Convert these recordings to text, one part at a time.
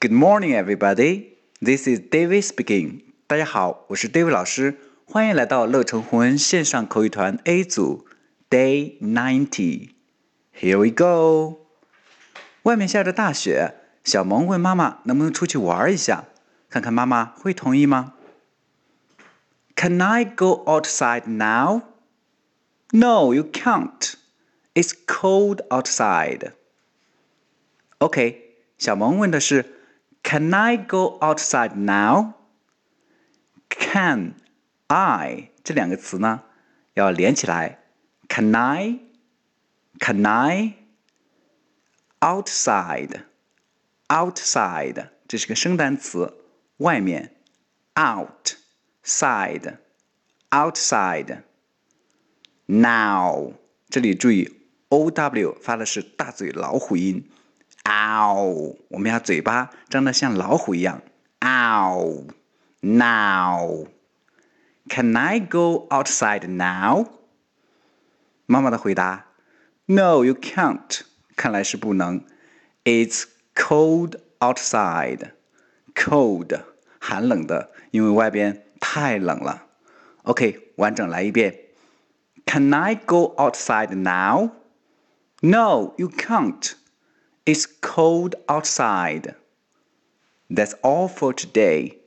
Good morning, everybody. This is David speaking. 大家好，我是 David 老师，欢迎来到乐成红恩线上口语团 A 组 Day Ninety. Here we go. 外面下着大雪，小萌问妈妈能不能出去玩一下，看看妈妈会同意吗？Can I go outside now? No, you can't. It's cold outside. OK，小萌问的是 Can I go outside now? Can I 这两个词呢要连起来。Can I? Can I? Outside, outside 这是个生单词，外面。Out, side, outside. Now 这里注意 O W 发的是大嘴老虎音。 Ow，我们要嘴巴张得像老虎一样。Ow。Now, can I go outside now? 妈妈的回答：No, you can't. 看来是不能。It's cold outside. Cold，寒冷的，因为外边太冷了。OK，完整来一遍。Can I go outside now? No, you can't. It's cold outside. That's all for today.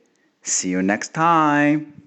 See you next time.